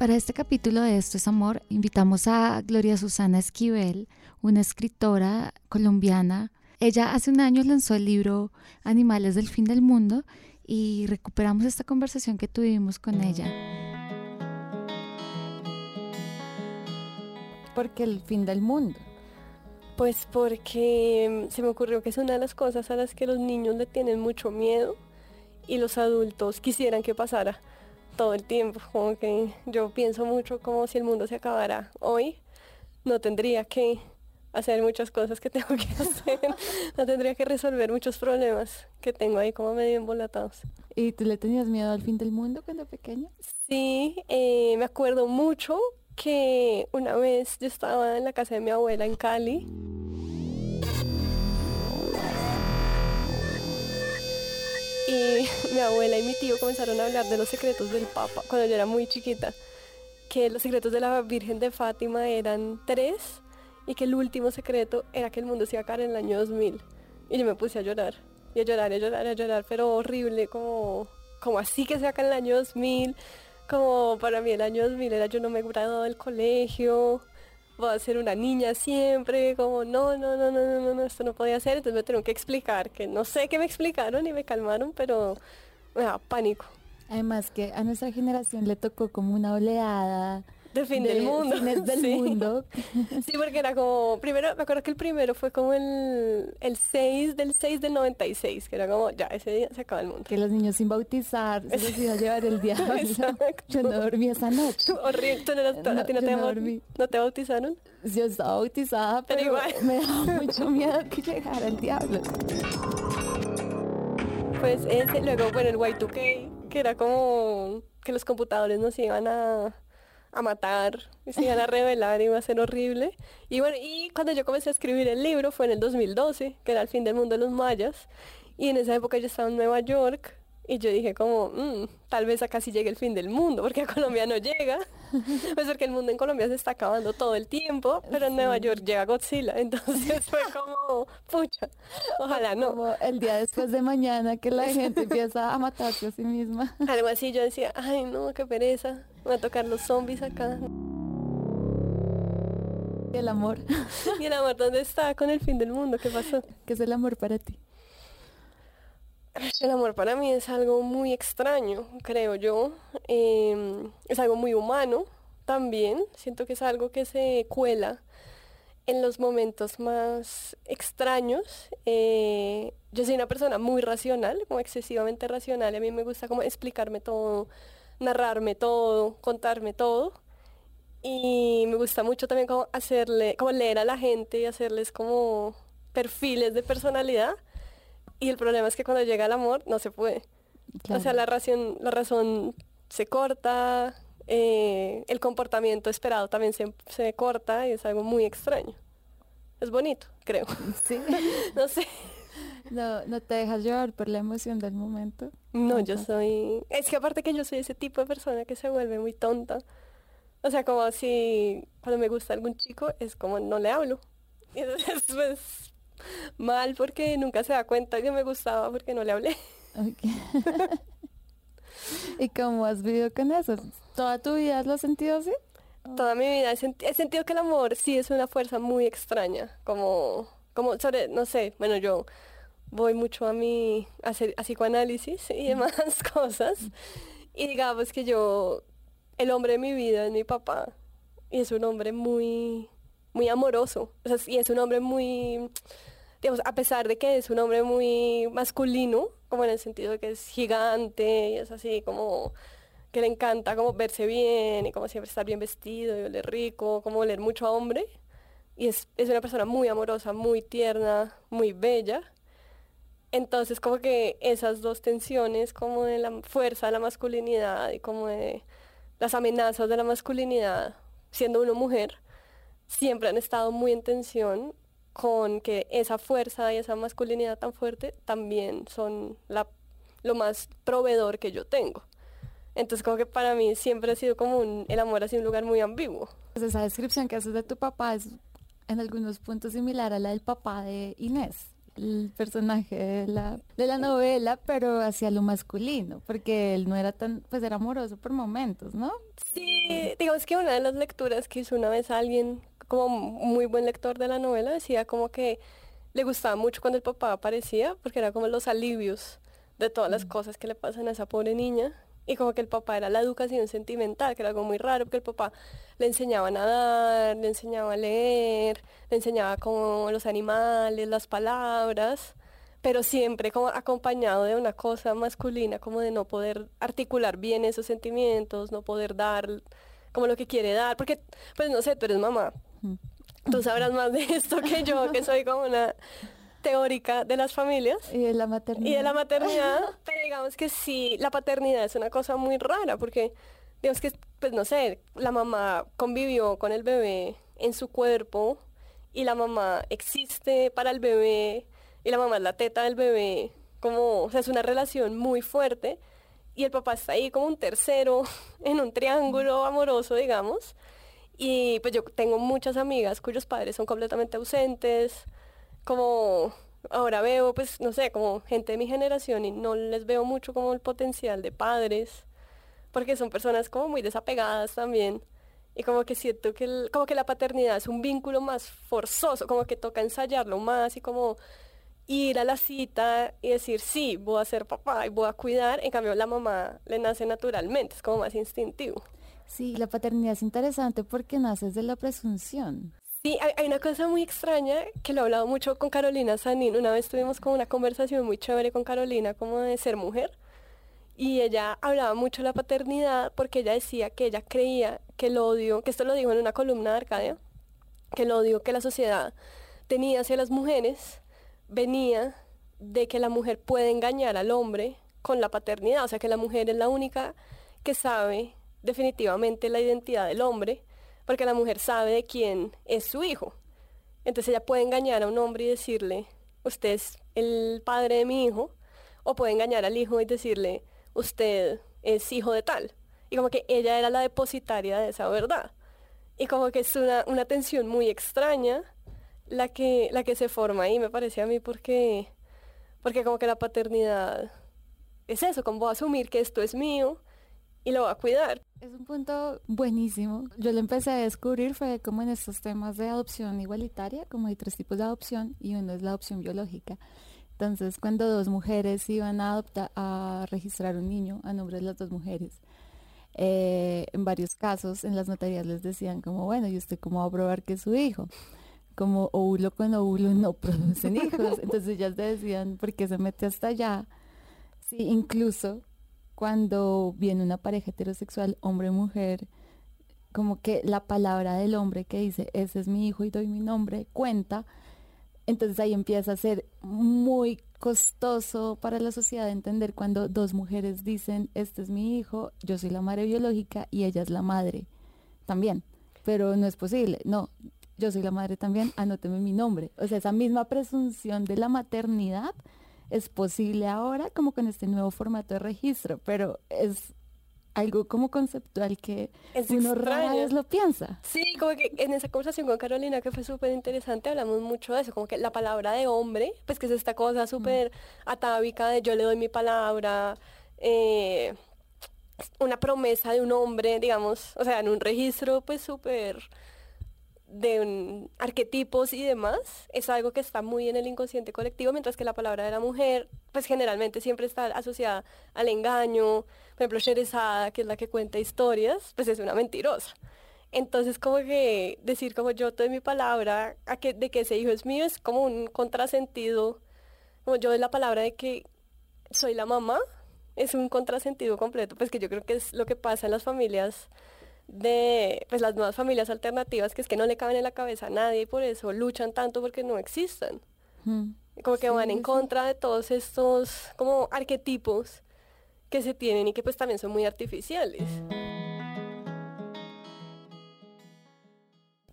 Para este capítulo de Esto es Amor, invitamos a Gloria Susana Esquivel, una escritora colombiana. Ella hace un año lanzó el libro Animales del Fin del Mundo y recuperamos esta conversación que tuvimos con ella. ¿Por qué el fin del mundo? Pues porque se me ocurrió que es una de las cosas a las que los niños le tienen mucho miedo y los adultos quisieran que pasara todo el tiempo. Como que yo pienso mucho como si el mundo se acabara hoy, no tendría que hacer muchas cosas que tengo que hacer, no tendría que resolver muchos problemas que tengo ahí como medio embolatados. ¿Y tú le tenías miedo al fin del mundo cuando pequeña? Sí, eh, me acuerdo mucho que una vez yo estaba en la casa de mi abuela en Cali. Y mi abuela y mi tío comenzaron a hablar de los secretos del Papa cuando yo era muy chiquita. Que los secretos de la Virgen de Fátima eran tres y que el último secreto era que el mundo se iba a caer en el año 2000. Y yo me puse a llorar, y a llorar, y a llorar, y a llorar, pero horrible, como, como así que se acá en el año 2000 como para mí el año 2000 era yo no me he graduado del colegio, voy a ser una niña siempre, como no, no, no, no, no, no, esto no podía ser, entonces me tuvieron que explicar, que no sé qué me explicaron y me calmaron, pero me daba pánico. Además que a nuestra generación le tocó como una oleada de fin del mundo. del mundo. Sí, porque era como, primero, me acuerdo que el primero fue como el, el 6 del 6 del 96, que era como, ya, ese día se acaba el mundo. Que los niños sin bautizar se los iba a llevar el diablo. yo no dormí esa noche. Horrible, ¿Tú no, no, te, no, ¿No te bautizaron? Yo estaba bautizada, pero, igual. me daba mucho miedo que llegara el diablo. Pues ese, luego, bueno, el Y2K, que era como que los computadores nos iban a a matar, y se iban a revelar, iba a ser horrible. Y bueno, y cuando yo comencé a escribir el libro fue en el 2012, que era el fin del mundo de los mayas, y en esa época yo estaba en Nueva York y yo dije como, mm, tal vez acá sí llegue el fin del mundo, porque a Colombia no llega. Pues porque el mundo en Colombia se está acabando todo el tiempo, pero en Nueva York llega Godzilla. Entonces fue como, pucha, ojalá no. Como el día después de mañana que la gente empieza a matarse a sí misma. Algo así, yo decía, ay no, qué pereza, voy a tocar los zombies acá. ¿Y el amor? ¿Y el amor dónde está con el fin del mundo? ¿Qué pasó? ¿Qué es el amor para ti? El amor para mí es algo muy extraño, creo yo. Em, es algo muy humano también. Siento que es algo que se cuela en los momentos más extraños. Eh, yo soy una persona muy racional, como excesivamente racional. A mí me gusta como explicarme todo, narrarme todo, contarme todo. Y me gusta mucho también como hacerle, como leer a la gente y hacerles como perfiles de personalidad y el problema es que cuando llega el amor no se puede. O sea, la razón, la razón se corta, eh, el comportamiento esperado también se, se, corta y es algo muy extraño. Es bonito, creo. Sí. no sé. No, no te dejas llevar por la emoción del momento. No, yo soy... Es que aparte que yo soy ese tipo de persona que se vuelve muy tonta. O sea, como si cuando me gusta algún chico es como no le hablo. Y entonces pues mal porque nunca se da cuenta que me gustaba porque no le hablé. ¿Y cómo has vivido con eso? ¿Toda tu vida lo has sentido así? Toda mi vida he, sentido que el amor sí es una fuerza muy extraña, como, como sobre, no sé, bueno, yo voy mucho a mi, a, hacer, a psicoanálisis y demás cosas, y digamos que yo, el hombre de mi vida es mi papá, y es un hombre muy, muy amoroso, o sea, y es un hombre muy digamos, a pesar de que es un hombre muy masculino, como en el sentido de que es gigante y es así como que le encanta como verse bien y como siempre estar bien vestido y oler rico, como oler mucho a hombre. Y es, es una persona muy amorosa, muy tierna, muy bella. Entonces como que esas dos tensiones como de la fuerza de la masculinidad y como de las amenazas de la masculinidad, siendo una mujer, siempre han estado muy en tensión con que esa fuerza y esa masculinidad tan fuerte también son la, lo más proveedor que yo tengo. Entonces como que para mí siempre ha sido como un, el amor sido un lugar muy ambiguo. Pues esa descripción que haces de tu papá es en algunos puntos similar a la del papá de Inés, el personaje de la, de la novela, pero hacia lo masculino, porque él no era tan, pues era amoroso por momentos, ¿no? Sí, digamos que una de las lecturas que hizo una vez alguien, como muy buen lector de la novela, decía como que le gustaba mucho cuando el papá aparecía, porque era como los alivios de todas las mm. cosas que le pasan a esa pobre niña. Y como que el papá era la educación sentimental, que era algo muy raro, porque el papá le enseñaba a nadar, le enseñaba a leer, le enseñaba como los animales, las palabras, pero siempre como acompañado de una cosa masculina, como de no poder articular bien esos sentimientos, no poder dar como lo que quiere dar, porque, pues no sé, tú eres mamá, tú sabrás más de esto que yo, que soy como una teórica de las familias. Y de la maternidad. Y de la maternidad, pero digamos que sí, la paternidad es una cosa muy rara, porque digamos que, pues no sé, la mamá convivió con el bebé en su cuerpo y la mamá existe para el bebé y la mamá es la teta del bebé, como, o sea, es una relación muy fuerte y el papá está ahí como un tercero en un triángulo amoroso, digamos. Y pues yo tengo muchas amigas cuyos padres son completamente ausentes, como ahora veo, pues, no sé, como gente de mi generación y no les veo mucho como el potencial de padres, porque son personas como muy desapegadas también. Y como que siento que, como que la paternidad es un vínculo más forzoso, como que toca ensayarlo más y como ir a la cita y decir, sí, voy a ser papá y voy a cuidar. En cambio, la mamá le nace naturalmente, es como más instintivo. Sí, la paternidad es interesante porque naces de la presunción. Sí, hay, una cosa muy extraña que lo he hablado mucho con Carolina Sanín. Una vez tuvimos como una conversación muy chévere con Carolina como de ser mujer. Y ella hablaba mucho de la paternidad porque ella decía que ella creía que el odio, que esto lo dijo en una columna de Arcadia, que el odio que la sociedad tenía hacia las mujeres venía de que la mujer puede engañar al hombre con la paternidad, o sea que la mujer es la única que sabe definitivamente la identidad del hombre, porque la mujer sabe de quién es su hijo. Entonces ella puede engañar a un hombre y decirle, usted es el padre de mi hijo, o puede engañar al hijo y decirle, usted es hijo de tal. Y como que ella era la depositaria de esa verdad. Y como que es una, una tensión muy extraña la que, la que se forma ahí, me parece a mí, porque, porque como que la paternidad es eso, como asumir que esto es mío y lo voy a cuidar. Es un punto buenísimo. Yo lo empecé a descubrir fue como en estos temas de adopción igualitaria, como hay tres tipos de adopción y uno es la adopción biológica. Entonces, cuando dos mujeres iban a adoptar, a registrar un niño a nombre de las dos mujeres, eh, en varios casos en las notarías les decían como, bueno, ¿y usted cómo va a probar que es su hijo? Como óvulo con óvulo no producen hijos. Entonces ellas decían, ¿por qué se mete hasta allá? Sí, incluso cuando viene una pareja heterosexual, hombre-mujer, como que la palabra del hombre que dice, ese es mi hijo y doy mi nombre, cuenta, entonces ahí empieza a ser muy costoso para la sociedad entender cuando dos mujeres dicen, este es mi hijo, yo soy la madre biológica y ella es la madre también, pero no es posible, no, yo soy la madre también, anóteme mi nombre. O sea, esa misma presunción de la maternidad es posible ahora como con este nuevo formato de registro, pero es algo como conceptual que uno rara vez lo piensa. Sí, como que en esa conversación con Carolina que fue súper interesante hablamos mucho de eso, como que la palabra de hombre, pues que es esta cosa súper atávica de yo le doy mi palabra, eh, una promesa de un hombre, digamos, o sea, en un registro pues súper de arquetipos y demás es algo que está muy en el inconsciente colectivo, mientras que la palabra de la mujer, pues generalmente siempre está asociada al engaño. Por ejemplo, Sherezada, que es la que cuenta historias, pues es una mentirosa. Entonces, como que decir como yo doy mi palabra a que, de que ese hijo es mío es como un contrasentido. Como yo doy la palabra de que soy la mamá, es un contrasentido completo, pues que yo creo que es lo que pasa en las familias de pues las nuevas familias alternativas que es que no le caben en la cabeza a nadie y por eso luchan tanto porque no existan. Como que van en contra de todos estos como arquetipos que se tienen y que pues también son muy artificiales.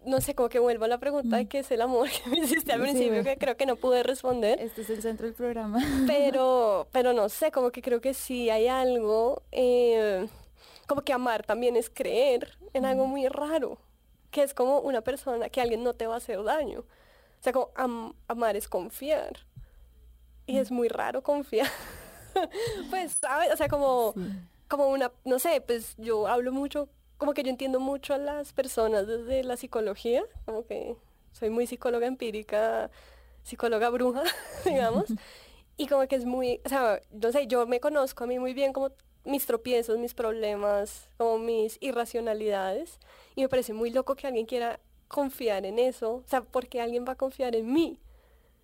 No sé, como que vuelvo a la pregunta de qué es el amor que me hiciste al principio, que creo que no pude responder. Este es el centro del programa. Pero, pero no sé, como que creo que sí hay algo eh, como que amar también es creer en algo muy raro, que es como una persona que alguien no te va a hacer daño. O sea, como amar es confiar. y es muy raro confiar. pues, ¿sabes? O sea, como, como una, no sé, pues yo hablo mucho, como que yo entiendo mucho a las personas desde la psicología, como que soy muy psicóloga empírica, psicóloga bruja, digamos. Y como que es muy, o sea, no sé, yo me conozco a mí muy bien como mis tropiezos, mis problemas, como mis irracionalidades. Y me parece muy loco que alguien quiera confiar en eso. O sea, porque alguien va a confiar en mí.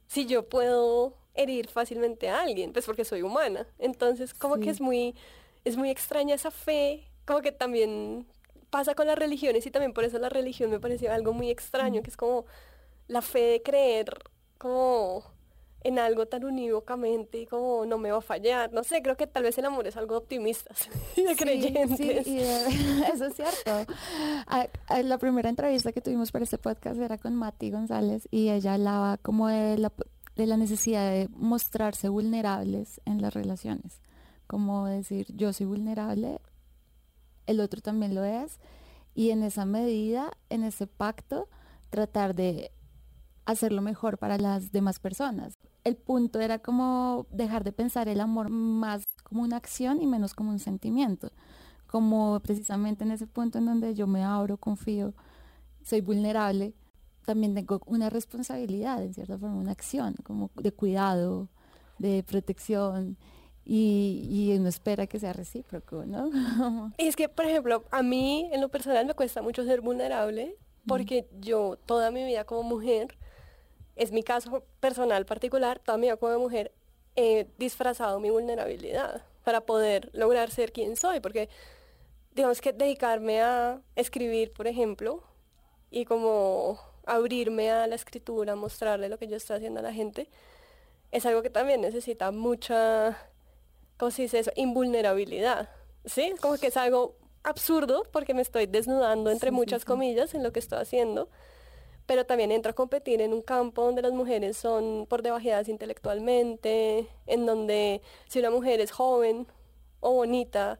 Si yo puedo herir fácilmente a alguien, pues porque soy humana. Entonces, como que es muy, es muy extraña esa fe, como que también pasa con las religiones y también por eso la religión me pareció algo muy extraño, que es como la fe de creer como en algo tan unívocamente y como no me va a fallar. No sé, creo que tal vez el amor es algo optimista, de creyentes. Sí, eso es cierto. la primera entrevista que tuvimos para este podcast era con Mati González y ella hablaba como de la, de la necesidad de mostrarse vulnerables en las relaciones. Como decir, yo soy vulnerable, el otro también lo es. Y en esa medida, en ese pacto, tratar de hacerlo mejor para las demás personas. El punto era como dejar de pensar el amor más como una acción y menos como un sentimiento. Como precisamente en ese punto en donde yo me abro, confío, soy vulnerable, también tengo una responsabilidad, en cierta forma, una acción como de cuidado, de protección. Y, y, uno espera que sea recíproco, ¿no? y es que, por ejemplo, a mí en lo personal me cuesta mucho ser vulnerable porque yo toda mi vida como mujer es mi caso personal particular, toda mi vida como mujer he disfrazado mi vulnerabilidad para poder lograr ser quien soy, porque digamos que dedicarme a escribir, por ejemplo, y como abrirme a la escritura, mostrarle lo que yo estoy haciendo a la gente, es algo que también necesita mucha, ¿cómo se dice eso? Invulnerabilidad, ¿sí? Como que es algo absurdo porque me estoy desnudando entre muchas comillas en lo que estoy haciendo pero también entra a competir en un campo donde las mujeres son por debajeadas intelectualmente, en donde si una mujer es joven o bonita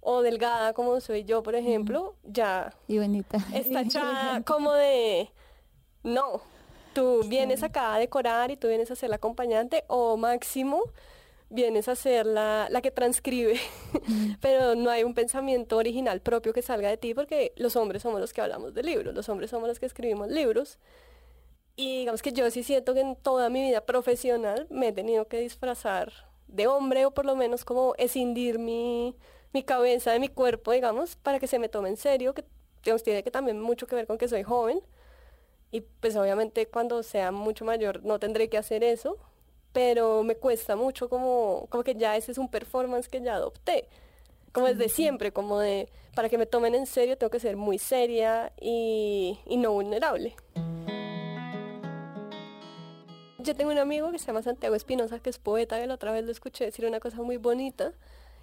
o delgada como soy yo, por ejemplo, ya y bonita. está echada como de no, tú vienes acá a decorar y tú vienes a ser la acompañante o máximo vienes a ser la, la que transcribe, pero no hay un pensamiento original propio que salga de ti porque los hombres somos los que hablamos de libros, los hombres somos los que escribimos libros. Y digamos que yo sí siento que en toda mi vida profesional me he tenido que disfrazar de hombre o por lo menos como escindir mi, mi cabeza de mi cuerpo, digamos, para que se me tome en serio, que digamos, tiene que también mucho que ver con que soy joven. Y pues obviamente cuando sea mucho mayor no tendré que hacer eso, pero me cuesta mucho como, como que ya ese es un performance que ya adopté. Como desde siempre, como de, para que me tomen en serio tengo que ser muy seria y, y no vulnerable. Yo tengo un amigo que se llama Santiago Espinosa, que es poeta, y la otra vez lo escuché decir una cosa muy bonita,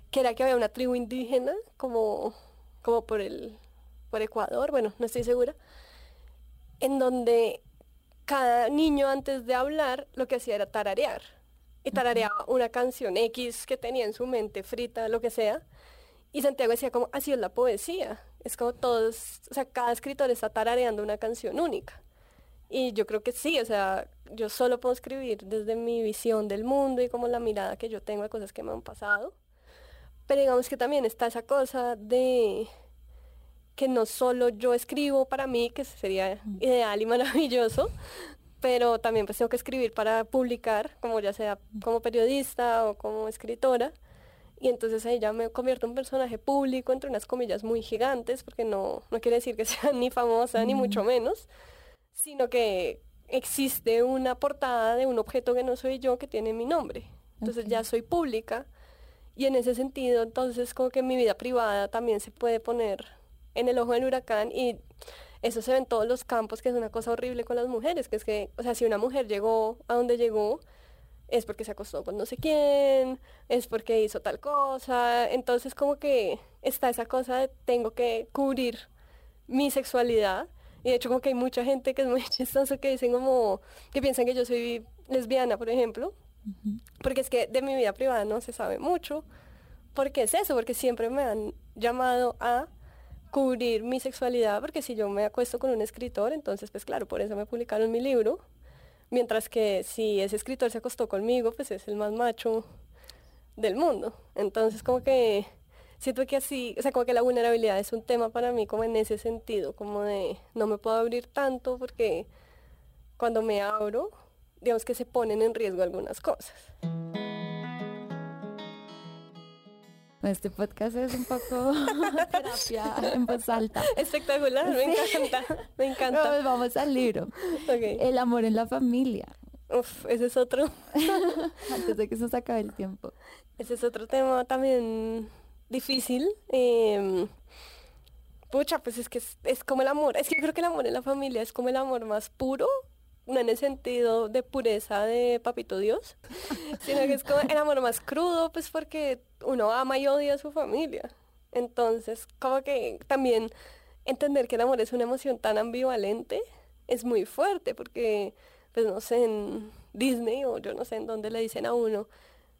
que era que había una tribu indígena como, como por, el, por Ecuador, bueno, no estoy segura, en donde cada niño antes de hablar lo que hacía era tararear. Y tarareaba una canción X que tenía en su mente, frita, lo que sea. Y Santiago decía como, así es la poesía. Es como todos, o sea, cada escritor está tarareando una canción única. Y yo creo que sí, o sea, yo solo puedo escribir desde mi visión del mundo y como la mirada que yo tengo de cosas que me han pasado. Pero digamos que también está esa cosa de que no solo yo escribo para mí, que sería ideal y maravilloso, pero también pues tengo que escribir para publicar, como ya sea como periodista o como escritora. Y entonces ahí ya me convierto en un personaje público, entre unas comillas muy gigantes, porque no, no quiere decir que sea ni famosa, ni mucho menos, sino que existe una portada de un objeto que no soy yo, que tiene mi nombre. Entonces ya soy pública. Y en ese sentido, entonces como que mi vida privada también se puede poner en el ojo del huracán y eso se ve en todos los campos, que es una cosa horrible con las mujeres, que es que, o sea, si una mujer llegó a donde llegó, es porque se acostó con no sé quién, es porque hizo tal cosa, entonces como que está esa cosa de tengo que cubrir mi sexualidad, y de hecho como que hay mucha gente que es muy chistosa que dicen como, que piensan que yo soy lesbiana, por ejemplo, porque es que de mi vida privada no se sabe mucho, porque es eso, porque siempre me han llamado a cubrir mi sexualidad, porque si yo me acuesto con un escritor, entonces pues claro, por eso me publicaron mi libro, Mientras que si ese escritor se acostó conmigo, pues es el más macho del mundo. Entonces como que siento que así, o sea, como que la vulnerabilidad es un tema para mí como en ese sentido, como de no me puedo abrir tanto porque cuando me abro, digamos que se ponen en riesgo algunas cosas. Este podcast es un poco terapia en voz alta. Espectacular, me encanta, me encanta. Pues vamos al libro. El amor en la familia. Uf, ese es otro. Antes de que se nos acabe el tiempo. Ese es otro tema también difícil. Em, pucha, pues es que es, como el amor. Es que yo creo que el amor en la familia es como el amor más puro. No en el sentido de pureza de papito Dios, sino que es como el amor más crudo, pues porque uno ama y odia a su familia. Entonces, como que también entender que el amor es una emoción tan ambivalente es muy fuerte, porque, pues no sé, en Disney o yo no sé en dónde le dicen a uno,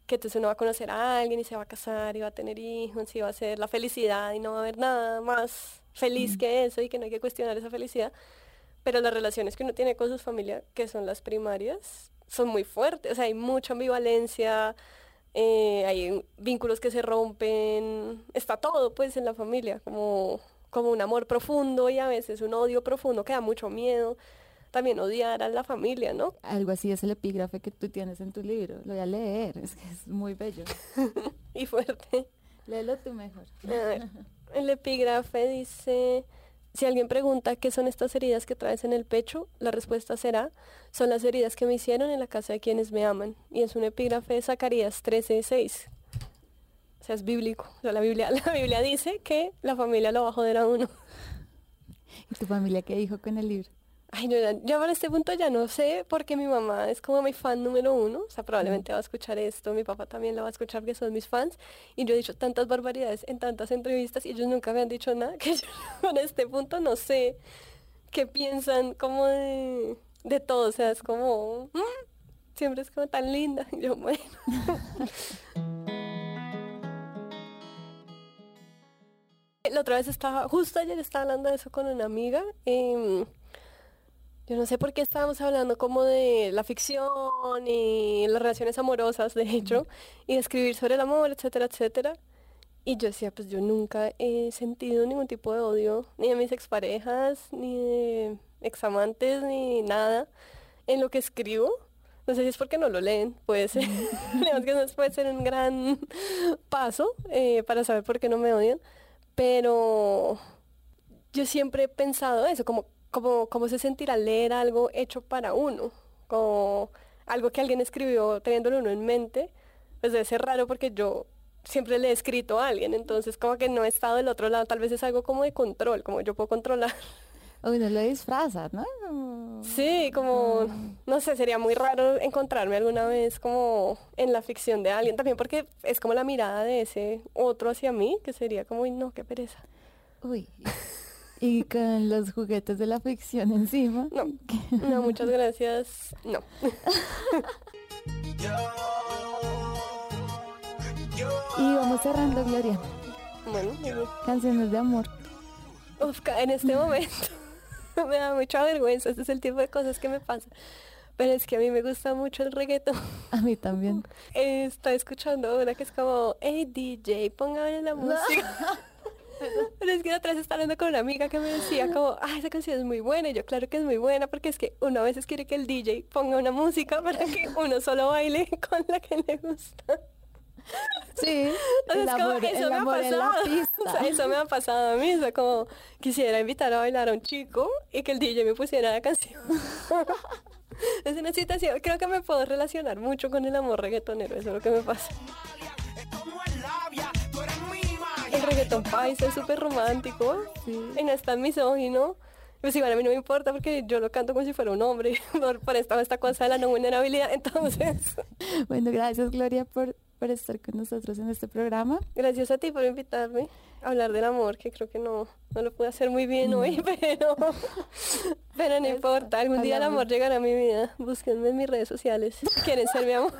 que entonces uno va a conocer a alguien y se va a casar y va a tener hijos y va a ser la felicidad y no va a haber nada más feliz que eso y que no hay que cuestionar esa felicidad. Pero las relaciones que uno tiene con sus familias, que son las primarias, son muy fuertes. O sea, hay mucha ambivalencia, eh, hay vínculos que se rompen, está todo pues en la familia, como, como un amor profundo y a veces un odio profundo que da mucho miedo también odiar a la familia, ¿no? Algo así es el epígrafe que tú tienes en tu libro. Lo voy a leer, es que es muy bello. y fuerte. Léelo tú mejor. el epígrafe dice, si alguien pregunta qué son estas heridas que traes en el pecho, la respuesta será, son las heridas que me hicieron en la casa de quienes me aman. Y es un epígrafe de Zacarías 13:6. O sea, es bíblico. La Biblia, la Biblia dice que la familia lo va a joder a uno. ¿Y tu familia qué dijo con el libro? Ay, no, ya para este punto ya no sé, porque mi mamá es como mi fan número uno, o sea, probablemente va a escuchar esto, mi papá también lo va a escuchar porque son mis fans, y yo he dicho tantas barbaridades en tantas entrevistas y ellos nunca me han dicho nada, que yo para este punto no sé qué piensan como de, de todo, o sea, es como, mm, siempre es como tan linda, yo bueno. La otra vez estaba, justo ayer estaba hablando de eso con una amiga. Eh, yo no sé por qué estábamos hablando como de la ficción y las relaciones amorosas, de hecho, y escribir sobre el amor, etcétera, etcétera. Y yo decía, pues yo nunca he sentido ningún tipo de odio, ni de mis exparejas, ni de examantes, ni nada en lo que escribo. No sé si es porque no lo leen, puede ser. Que eso puede ser un gran paso eh, para saber por qué no me odian. Pero yo siempre he pensado eso, como como, cómo se sentirá leer algo hecho para uno, como algo que alguien escribió teniéndolo uno en mente, pues debe ser raro porque yo siempre le he escrito a alguien, entonces como que no he estado del otro lado, tal vez es algo como de control, como yo puedo controlar. Uno lo disfraza, ¿no? Sí, como, no sé, sería muy raro encontrarme alguna vez como en la ficción de alguien, también porque es como la mirada de ese otro hacia mí, que sería como, uy, no, qué pereza. Uy, y con los juguetes de la ficción encima. No, no, muchas gracias. No. y vamos cerrando, Gloria. Bueno, canciones de amor. Uf, en este momento me da mucha vergüenza. Este es el tipo de cosas que me pasa. Pero es que a mí me gusta mucho el reggaetón. A mí también. Estoy escuchando una que es como, hey DJ, póngame la música. Pero es que otra vez estaba hablando con una amiga que me decía como, ah, esa canción es muy buena. Y yo, claro que es muy buena porque es que uno a veces quiere que el DJ ponga una música para que uno solo baile con la que le gusta. Sí, el amor, eso me ha pasado. eso me ha pasado a mí. O sea, como quisiera invitar a bailar a un chico y que el DJ me pusiera la canción. es una situación, creo que me puedo relacionar mucho con el amor reggaetonero, eso es lo que me pasa el reggaetón paisa es súper romántico y no es tan misógino. Pues igual a mí no me importa porque yo lo canto como si fuera un hombre por, esta, esta cosa de la no vulnerabilidad. Entonces. Bueno, gracias Gloria por, por estar con nosotros en este programa. Gracias a ti por invitarme a hablar del amor, que creo que no, no lo pude hacer muy bien hoy, pero, pero no importa. Algún día el amor llegará a mi vida. Búsquenme en mis redes sociales quieren ser mi amor.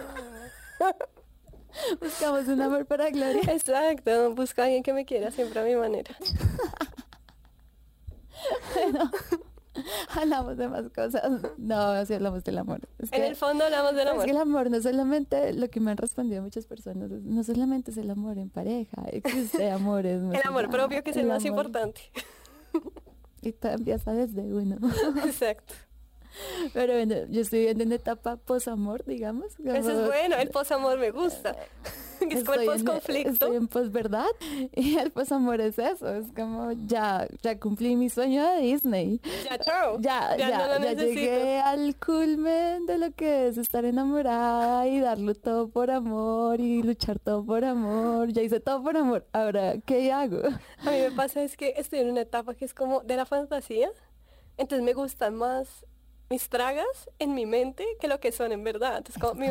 Buscamos un amor para Gloria. Exacto, busca a alguien que me quiera siempre a mi manera. bueno, hablamos de más cosas. No, sí hablamos del amor. en el fondo hablamos del amor. Es que el amor no solamente, lo que me han respondido muchas personas, no solamente es el amor en pareja, existe amores. el amor propio que es el, más importante. Y todo empieza desde uno. Exacto. Pero bueno, yo estoy viendo una etapa posamor, digamos. Eso es bueno, el posamor me gusta. es como el posconflicto. Estoy en posverdad y el posamor es eso, es como ya, ya cumplí mi sueño de Disney. Ya, chao. Ya, ya, ya, ya llegué al culmen de lo que es estar enamorada y darlo todo por amor y luchar todo por amor. Ya hice todo por amor. Ahora, ¿qué hago? A mí me pasa es que estoy en una etapa que es como de la fantasía. Entonces me gusta más mis tragas en mi mente que lo que son en verdad. Es como mi,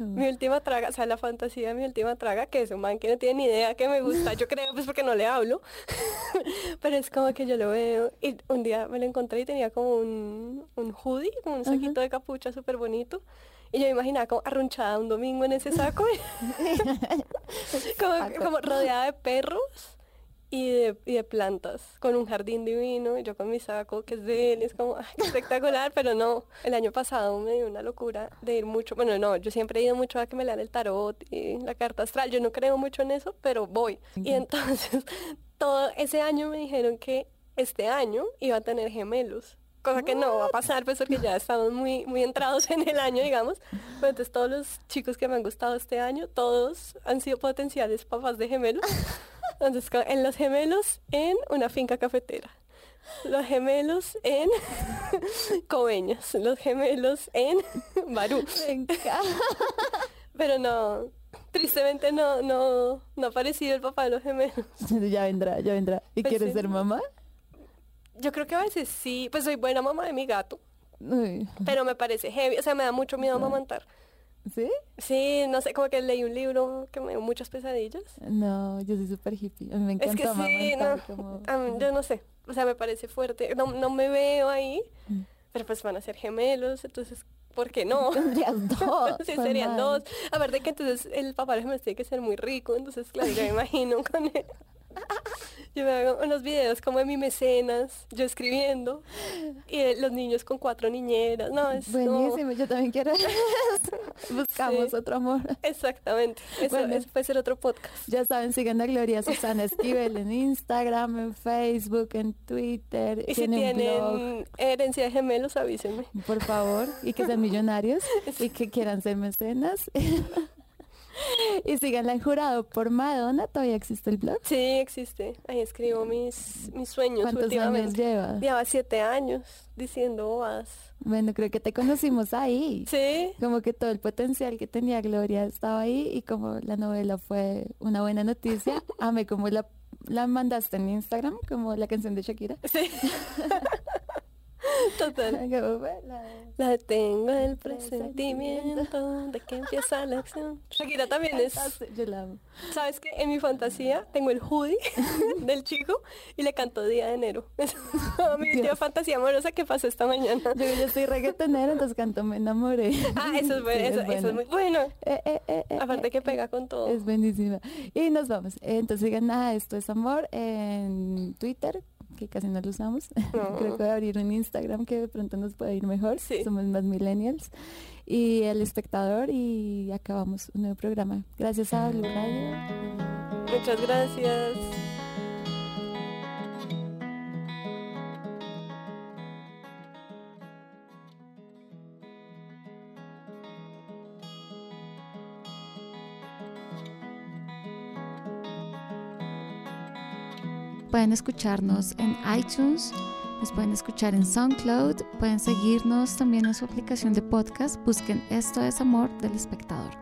mi, última traga, o sea, la fantasía de mi última traga, que es un man que no tiene ni idea que me gusta, yo creo pues porque no le hablo, pero es como que yo lo veo y un día me lo encontré y tenía como un, un hoodie, como un saquito de capucha súper bonito. Y yo me imaginaba como arrunchada un domingo en ese saco, como, como rodeada de perros y de, y de, plantas, con un jardín divino, y yo con mi saco que es de él, es como espectacular, pero no, el año pasado me dio una locura de ir mucho, bueno, no, yo siempre he ido mucho a que me lean el tarot y la carta astral, yo no creo mucho en eso, pero voy. Y entonces, todo ese año me dijeron que este año iba a tener gemelos. Cosa que no va a pasar, pues porque ya estamos muy, muy entrados en el año, digamos. Pero entonces todos los chicos que me han gustado este año, todos han sido potenciales papás de gemelos. Entonces, en los gemelos en una finca cafetera. Los gemelos en Coveñas. Los gemelos en Barú. Pero no, tristemente no, no, no ha aparecido el papá de los gemelos. Ya vendrá, ya vendrá. ¿Y pues quieres ser mamá? Yo creo que a veces sí. Pues soy buena mamá de mi gato. Pero me parece heavy. O sea, me da mucho miedo amamantar. ¿Sí? Sí, no sé, como que leí un libro que me dio muchas pesadillas. No, yo soy súper hippie. A mí me encanta. Es que sí, no, yo no sé. O sea, me parece fuerte. No, no me veo ahí, mm. pero pues van a ser gemelos, entonces, ¿por qué no? Tendrías dos. sí, serían dos. A ver, de que entonces el papá de gemelos tiene que ser muy rico, entonces, claro, yo me imagino con él. Yo me hago unos videos como de mi mecenas, yo escribiendo, y los niños con cuatro niñeras. No, es Buenísimo, yo también quiero. Buscamos otro amor. Exactamente. Eso, puede ser otro podcast. Ya saben, sigan a Gloria Susana Esquivel en Instagram, en Facebook, en Twitter. Y si tienen herencia de gemelos, avísenme. Por favor, y que sean millonarios y que quieran ser mecenas. y síganla en jurado por Madonna. ¿Todavía existe el blog? Sí, existe. Ahí escribo mis, mis sueños ¿Cuántos últimamente. años llevas? Lleva siete años diciendo boas. Bueno, creo que te conocimos ahí. Sí. Como que todo el potencial que tenía Gloria estaba ahí y como la novela fue una buena noticia, amé como la, la mandaste en Instagram, como la canción de Shakira. Sí. Total. La tengo el presentimiento de que empieza la acción. Shakira también es. Yo la amo. ¿Sabes que En mi fantasía tengo el hoodie del chico y le canto Día de Enero. mi última fantasía amorosa que pasó esta mañana. Yo, yo soy reggaetonera, entonces canto Me enamoré. Ah, eso es bueno, eso, es, muy bueno. Eh, eh, eh, Aparte que pega con todo. Es buenísima. Y nos vamos. Entonces digan, nada, esto es amor en Twitter que casi no lo usamos. Creo que voy a abrir un Instagram que de pronto nos puede ir mejor. Somos más millennials. Y el espectador y acabamos un nuevo programa. Gracias a Blue Radio. Muchas gracias. Pueden escucharnos en iTunes, nos pueden escuchar en SoundCloud, pueden seguirnos también en su aplicación de podcast. Busquen Esto es Amor del Espectador.